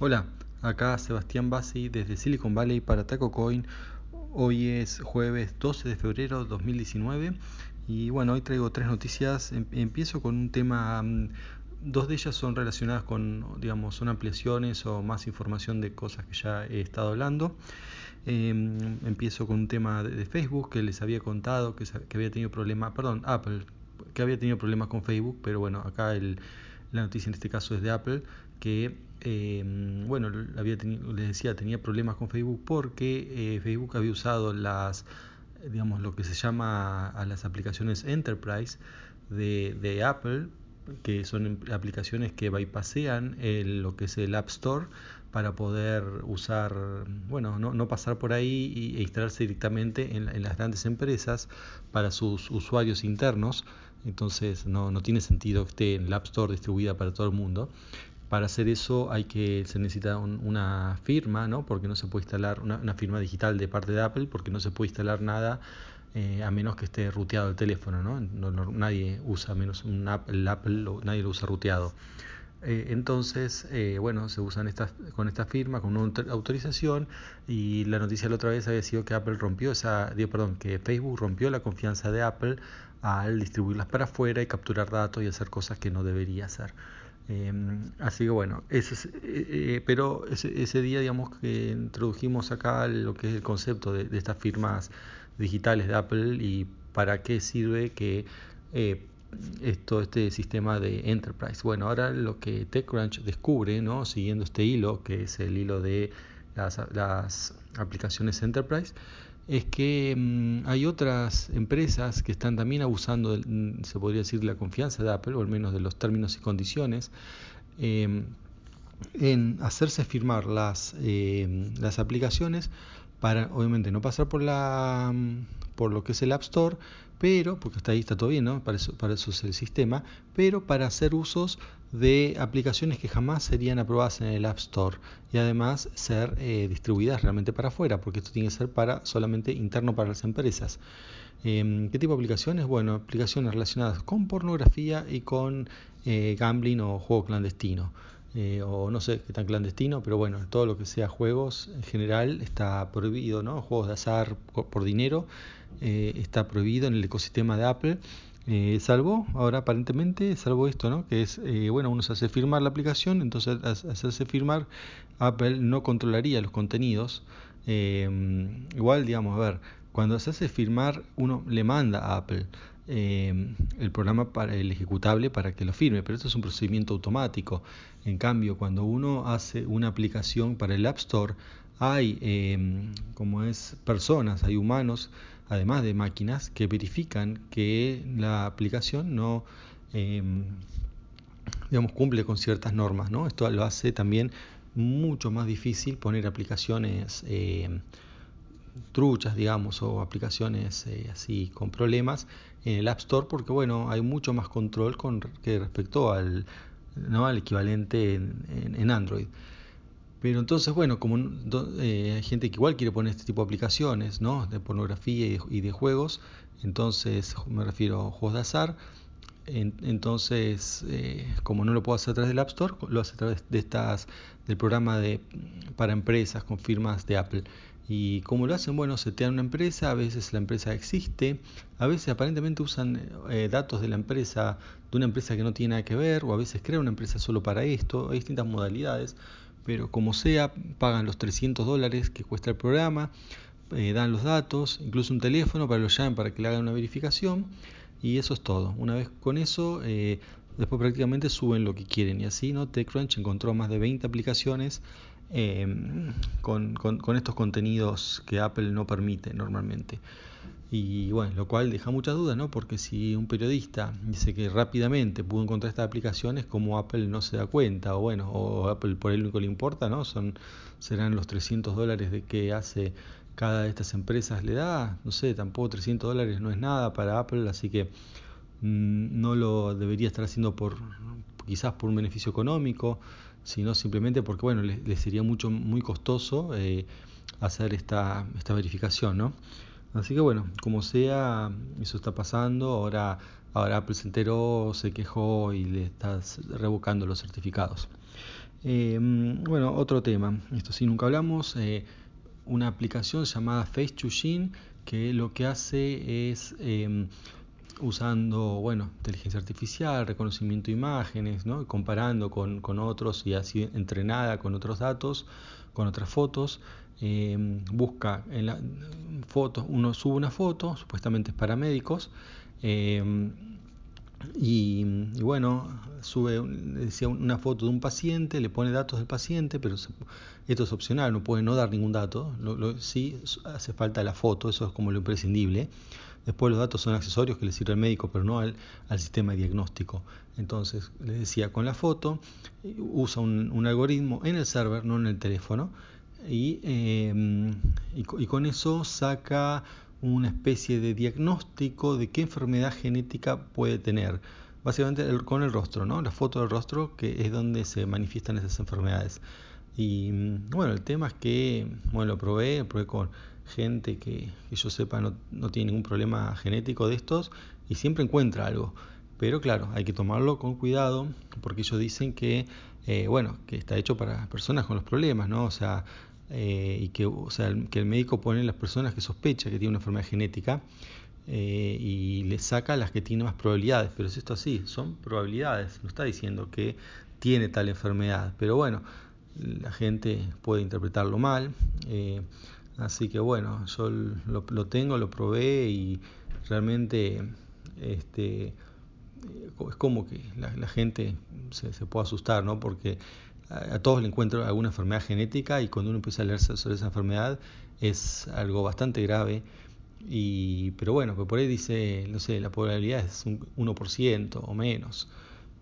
Hola, acá Sebastián Bassi desde Silicon Valley para TacoCoin. Hoy es jueves 12 de febrero de 2019 y bueno, hoy traigo tres noticias. Em- Empiezo con un tema, mm, dos de ellas son relacionadas con, digamos, son ampliaciones o más información de cosas que ya he estado hablando. Em, empiezo con un tema de, Facebook que les había contado que, que había tenido problemas, perdón, Apple, que había tenido problemas con Facebook, pero bueno, acá el, la noticia en este caso es de Apple, que eh, bueno, había les decía, tenía problemas con Facebook porque eh, Facebook había usado las, digamos, lo que se llama a las aplicaciones Enterprise de, de Apple, que son em- aplicaciones que bypasean el- lo que es el App Store para poder usar, bueno, no, no pasar por ahí e instalarse directamente en, en las grandes empresas para sus usuarios internos. Entonces no, no tiene sentido que esté en el App Store distribuida para todo el mundo. Para hacer eso hay que se necesita un- una firma, ¿no? Porque no se puede instalar una, firma digital de parte de Apple, porque no se puede instalar nada eh, a menos que esté ruteado el teléfono, ¿no? Nadie usa menos un app, el Apple, nadie lo usa ruteado. Eh, entonces, eh, bueno, se usan estas, con esta firma, con una autor- autorización, y la noticia la otra vez había sido que Apple rompió esa, digo, perdón, que Facebook rompió la confianza de Apple al distribuirlas para afuera y capturar datos y hacer cosas que no debería hacer. Eh, así que bueno, ese es, eh, eh, pero ese, ese, día digamos que introdujimos acá lo que es el concepto de, de estas firmas digitales de Apple y para qué sirve que eh, esto, este sistema de Enterprise. Bueno, ahora lo que TechCrunch descubre, ¿no? siguiendo este hilo, que es el hilo de las, las aplicaciones Enterprise, es que mmm, hay otras empresas que están también abusando, de, mm, se podría decir, de la confianza de Apple, o al menos de los términos y condiciones, eh, en hacerse firmar las, eh, las aplicaciones para, obviamente, no pasar por, la, por lo que es el App Store, pero, porque hasta ahí está todo bien, ¿no? para, eso, es el sistema, pero para hacer usos de aplicaciones que jamás serían aprobadas en el App Store y además ser eh, distribuidas realmente para afuera, porque esto tiene que ser para solamente interno para las empresas. Eh, ¿Qué tipo de aplicaciones? Bueno, aplicaciones relacionadas con pornografía y con eh, gambling o juego clandestino. Eh, o no sé qué tan clandestino, pero bueno, todo lo que sea juegos en general está prohibido, ¿no? Juegos de azar por, dinero eh, está prohibido en el ecosistema de Apple. Eh, salvo, ahora aparentemente, salvo esto, ¿no? Que es, bueno, uno se hace firmar la aplicación, entonces hacerse firmar, Apple no controlaría los contenidos. Igual, digamos, a ver, cuando se hace firmar, uno le manda a Apple eh, el programa para el ejecutable para que lo firme, pero esto es un procedimiento automático. En cambio, cuando uno hace una aplicación para el App Store, hay, eh, como es, personas, hay humanos además de máquinas que verifican que la aplicación no eh, digamos, cumple con ciertas normas. ¿no? Esto lo hace también mucho más difícil poner aplicaciones truchas, digamos, o aplicaciones eh, así con problemas en el App Store porque, bueno, hay mucho más control con que respecto al, ¿no? al equivalente en, en, Android. Pero entonces, bueno, como eh, hay gente que igual quiere poner este tipo de aplicaciones, ¿no? De pornografía y de, y de juegos, entonces me refiero a juegos de azar, en, entonces, eh, como no lo puedo hacer a través del App Store, lo hace a través de estas, del programa de, para empresas con firmas de Apple. Y como lo hacen, bueno, setean una empresa, a veces la empresa existe, a veces aparentemente usan eh, datos de la empresa, de una empresa que no tiene nada que ver, o a veces crean una empresa solo para esto, hay distintas modalidades pero como sea, pagan los 300 dólares que cuesta el programa, eh, dan los datos, incluso un teléfono para que lo llamen para que le hagan una verificación y eso es todo. Una vez con eso, eh, después prácticamente suben lo que quieren y así, ¿no? TechCrunch encontró más de 20 aplicaciones eh, con, estos contenidos que Apple no permite normalmente. Y bueno, lo cual deja muchas dudas, ¿no? Porque si un periodista dice que rápidamente pudo encontrar estas aplicaciones, como Apple no se da cuenta, o bueno, o Apple por él único le importa, ¿no? Son, serán los 300 dólares de que hace cada de estas empresas le da, no sé, tampoco 300 dólares no es nada para Apple, así que mmm, no lo debería estar haciendo por quizás por un beneficio económico, sino simplemente porque, bueno, le, le sería mucho, muy costoso eh, hacer esta, esta verificación, ¿no? Así que bueno, como sea, eso está pasando. Ahora, ahora Apple se enteró, se quejó y le está revocando los certificados. bueno, otro tema, esto sí nunca hablamos, una aplicación llamada Face que lo que hace es usando bueno, inteligencia artificial, reconocimiento de imágenes, ¿no? comparando con, con, otros y así entrenada con otros datos, con otras fotos, eh, busca en la fotos, uno sube una foto, supuestamente es para médicos, eh, y, bueno, sube decía, una foto de un paciente, le pone datos del paciente, pero esto es opcional, no puede no dar ningún dato, lo, sí hace falta la foto, eso es como lo imprescindible. Después los datos son accesorios que le sirve al médico, pero no al, sistema diagnóstico. Entonces, les decía, con la foto usa un, algoritmo en el server, no en el teléfono, y, em, y, con eso saca una especie de diagnóstico de qué enfermedad genética puede tener. Básicamente con el rostro, ¿no? La foto del rostro que es donde se manifiestan esas enfermedades. Y bueno, el tema es que, bueno, lo probé, lo probé con gente que, que yo sepa no, no, tiene ningún problema genético de estos y siempre encuentra algo. Pero claro, hay que tomarlo con cuidado porque ellos dicen que, eh, bueno, que está hecho para personas con los problemas, ¿no? O sea, eh, y que, o sea, que el médico pone las personas que sospecha que tiene una enfermedad genética eh, y le saca las que tienen más probabilidades. Pero es esto así, son probabilidades, no está diciendo que tiene tal enfermedad. Pero bueno, la gente puede interpretarlo mal. Así que bueno, yo lo, tengo, lo probé y realmente este, es como que la, gente se, se, puede asustar, ¿no? Porque a todos le encuentro alguna enfermedad genética y cuando uno empieza a leer sobre esa enfermedad es algo bastante grave. Y, pero bueno, pues por ahí dice, no sé, la probabilidad es un 1% o menos.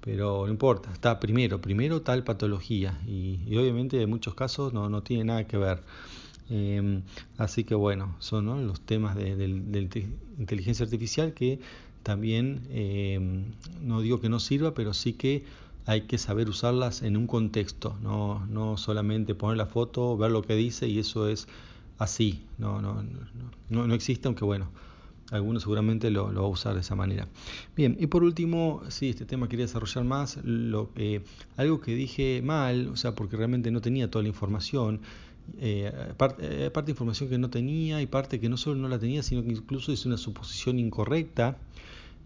Pero no importa, está primero, primero tal patología. Y, y obviamente en muchos casos no, no tiene nada que ver. Eh, así que bueno, son los temas de, inteligencia artificial que también, eh, no digo que no sirva, pero sí que hay que saber usarlas en un contexto, no, no solamente poner la foto, ver lo que dice y eso es así, no, no, no, no existe, aunque bueno, algunos seguramente lo, lo, va a usar de esa manera. Bien, y por último, sí, este tema quería desarrollar más, lo, eh, algo que dije mal, o sea, porque realmente no tenía toda la información, eh, parte, eh, parte de información que no tenía y parte que no solo no la tenía, sino que incluso es una suposición incorrecta.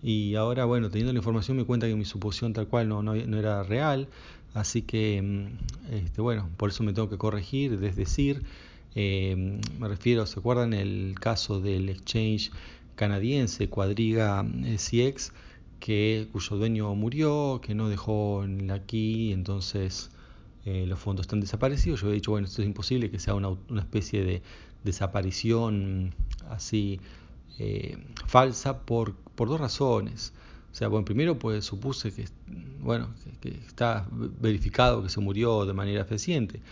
Y ahora, bueno, teniendo la información me cuenta que mi suposición tal cual no, no, no era real, así que, mm, este, bueno, por eso me tengo que corregir, es decir, eh, me refiero, ¿se acuerdan el caso del exchange canadiense Cuadriga eh, CX, que, cuyo dueño murió, que no dejó aquí, entonces eh, los fondos están desaparecidos? Yo he dicho, bueno, esto es imposible que sea una, una especie de desaparición así eh, falsa por, por dos razones. O sea, bueno, primero pues supuse que, bueno, que, está verificado que se murió de manera fehaciente,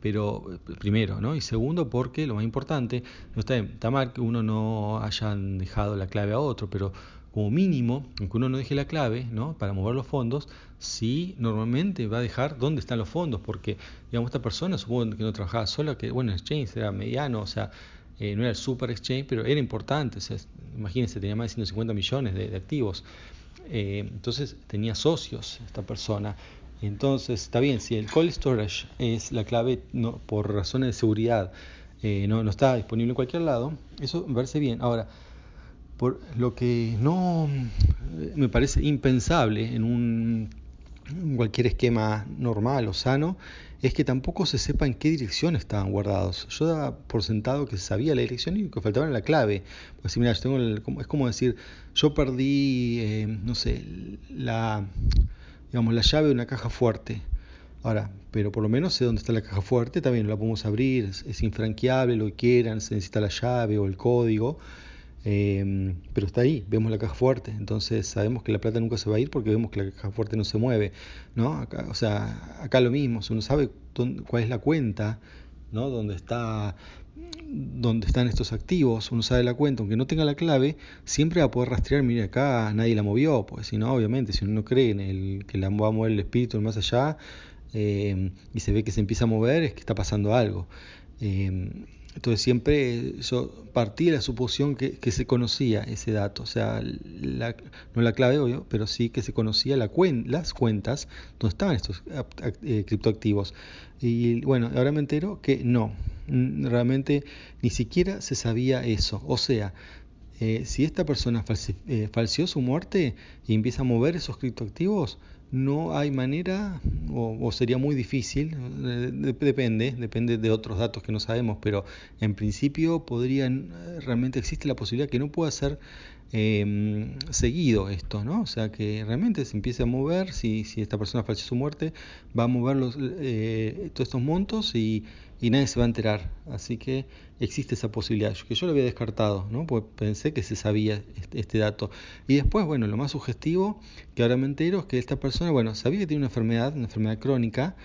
pero primero, ¿no? Y segundo porque lo más importante, no está, está mal que uno no hayan dejado la clave a otro, pero como mínimo, aunque uno no deje la clave, ¿no? Para mover los fondos, sí normalmente va a dejar dónde están los fondos, porque, digamos, esta persona supongo que no trabajaba sola, que, bueno, Exchange era mediano, o sea, eh, no era el super exchange, pero era importante, o sea, imagínense, tenía más de 150 millones de, activos, eh, entonces tenía socios esta persona, entonces está bien, si el cold storage es la clave por razones de seguridad, eh, no, no está disponible en cualquier lado, eso me parece bien. Ahora, por lo que no me parece impensable en un cualquier esquema normal o sano, es que tampoco se sepa en qué dirección estaban guardados. Yo daba por sentado que sabía la dirección y que faltaba la clave. Pues si mira, yo tengo el, es como decir, yo perdí, eh, no sé, la, digamos, la llave de una caja fuerte. Ahora, pero por lo menos sé dónde está la caja fuerte, también la podemos abrir, es, es infranqueable, lo que quieran, se necesita la llave o el código. Eh, pero está ahí, vemos la caja fuerte, entonces sabemos que la plata nunca se va a ir porque vemos que la caja fuerte no se mueve, ¿no? Acá, o sea, acá lo mismo, uno sabe dónde, cuál es la cuenta, ¿no? Dónde está dónde están estos activos, uno sabe la cuenta, aunque no tenga la clave, siempre va a poder rastrear, mire acá nadie la movió, pues si no, obviamente, si uno no cree en el que la va a mover el espíritu más allá, eh, y se ve que se empieza a mover, es que está pasando algo. Eh, entonces siempre yo partí de la suposición que, se conocía ese dato, o sea, no la clave obvio, pero sí que se conocía la las cuentas donde estaban estos eh, criptoactivos. Y bueno, ahora me entero que no, realmente ni siquiera se sabía eso. O sea, eh, si esta persona eh, falseó su muerte y empieza a mover esos criptoactivos, no hay manera o, sería muy difícil, depende, depende de otros datos que no sabemos, pero en principio podrían, realmente existe la posibilidad que no pueda ser em, seguido esto, ¿no? O sea que realmente se empiece a mover, si, si esta persona falleció su muerte, va a mover los, eh, todos estos montos y nadie se va a enterar. Así que existe esa posibilidad, que yo lo había descartado, ¿no? porque pensé que se sabía este, este, dato. Y después, bueno, lo más sugestivo que ahora me entero es que esta persona, bueno, sabía que tiene una enfermedad, una enfermedad crónica,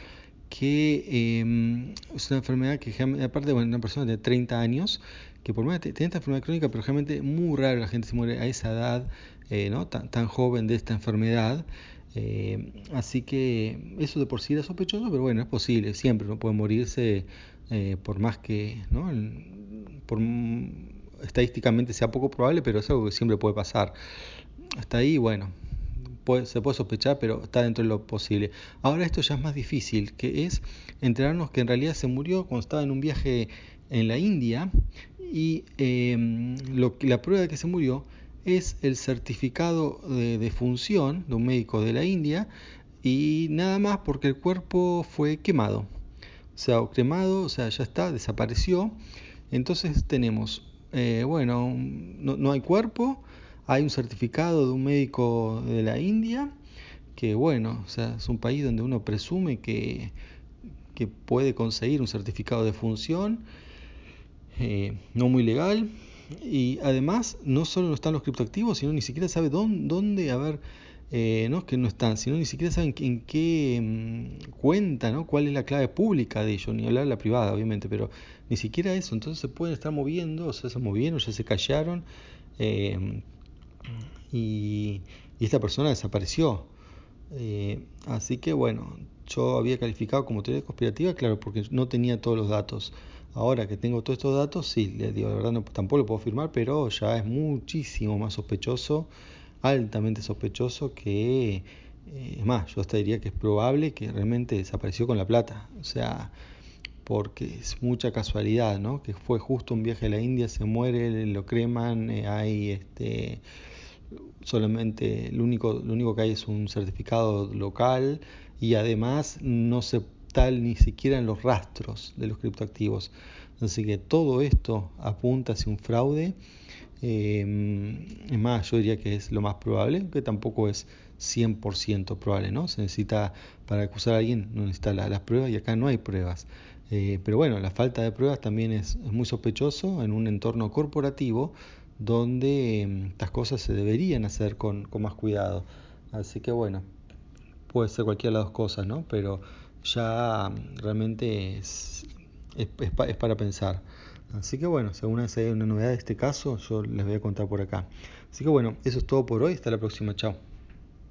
que em, es una enfermedad que, aparte, bueno, una persona de 30 años, que por menos tiene esta enfermedad crónica, pero realmente muy raro la gente se muere a esa edad, eh, ¿no? tan, tan joven de esta enfermedad. Eh, así que eso de por sí era sospechoso, pero bueno, es posible, siempre no puede morirse eh, por más que, ¿no? por, estadísticamente sea poco probable, pero es algo que siempre puede pasar. Hasta ahí, bueno, se puede sospechar, pero está dentro de lo posible. Ahora esto ya es más difícil, que es enterarnos que en realidad se murió cuando estaba en un viaje en la India y lo, la prueba de que se murió es el certificado de, de función de un médico de la India y nada más porque el cuerpo fue quemado. O sea, cremado, o sea, ya está, desapareció. Entonces tenemos, eh, bueno, no, no, hay cuerpo, hay un certificado de un médico de la India, que bueno, o sea, es un país donde uno presume que, que puede conseguir un certificado de función, eh, no muy legal, y además, no solo no están los criptoactivos, sino ni siquiera sabe dónde, dónde a ver, eh, no que no están, sino ni siquiera saben en qué mm, cuenta, ¿no? cuál es la clave pública de ellos, ni hablar de la privada, obviamente, pero ni siquiera eso. Entonces se pueden estar moviendo, o sea, se movieron, ya se callaron, eh, y, esta persona desapareció. Eh, así que bueno, yo había calificado como teoría conspirativa, claro, porque no tenía todos los datos. Ahora que tengo todos estos datos, sí, le digo, la verdad no, tampoco lo puedo afirmar, pero ya es muchísimo más sospechoso, altamente sospechoso que, eh, es más, yo hasta diría que es probable que realmente desapareció con la plata. O sea, porque es mucha casualidad, ¿no? Que fue justo un viaje a la India, se muere, lo creman, eh, hay este solamente lo único, lo único que hay es un certificado local y además no se tal ni siquiera en los rastros de los criptoactivos. Así que todo esto apunta hacia un fraude. Eh, es más, yo diría que es lo más probable, que tampoco es 100% probable, ¿no? Se necesita, para acusar a alguien, no necesita las pruebas y acá no hay pruebas. Eh, pero bueno, la falta de pruebas también es, muy sospechoso en un entorno corporativo donde em, estas cosas se deberían hacer con, con más cuidado. Así que bueno, puede ser cualquiera de las dos cosas, ¿no? Pero ya realmente es, es, para pensar. Así que bueno, según hay una novedad de este caso, yo les voy a contar por acá. Así que bueno, eso es todo por hoy. Hasta la próxima. Chao.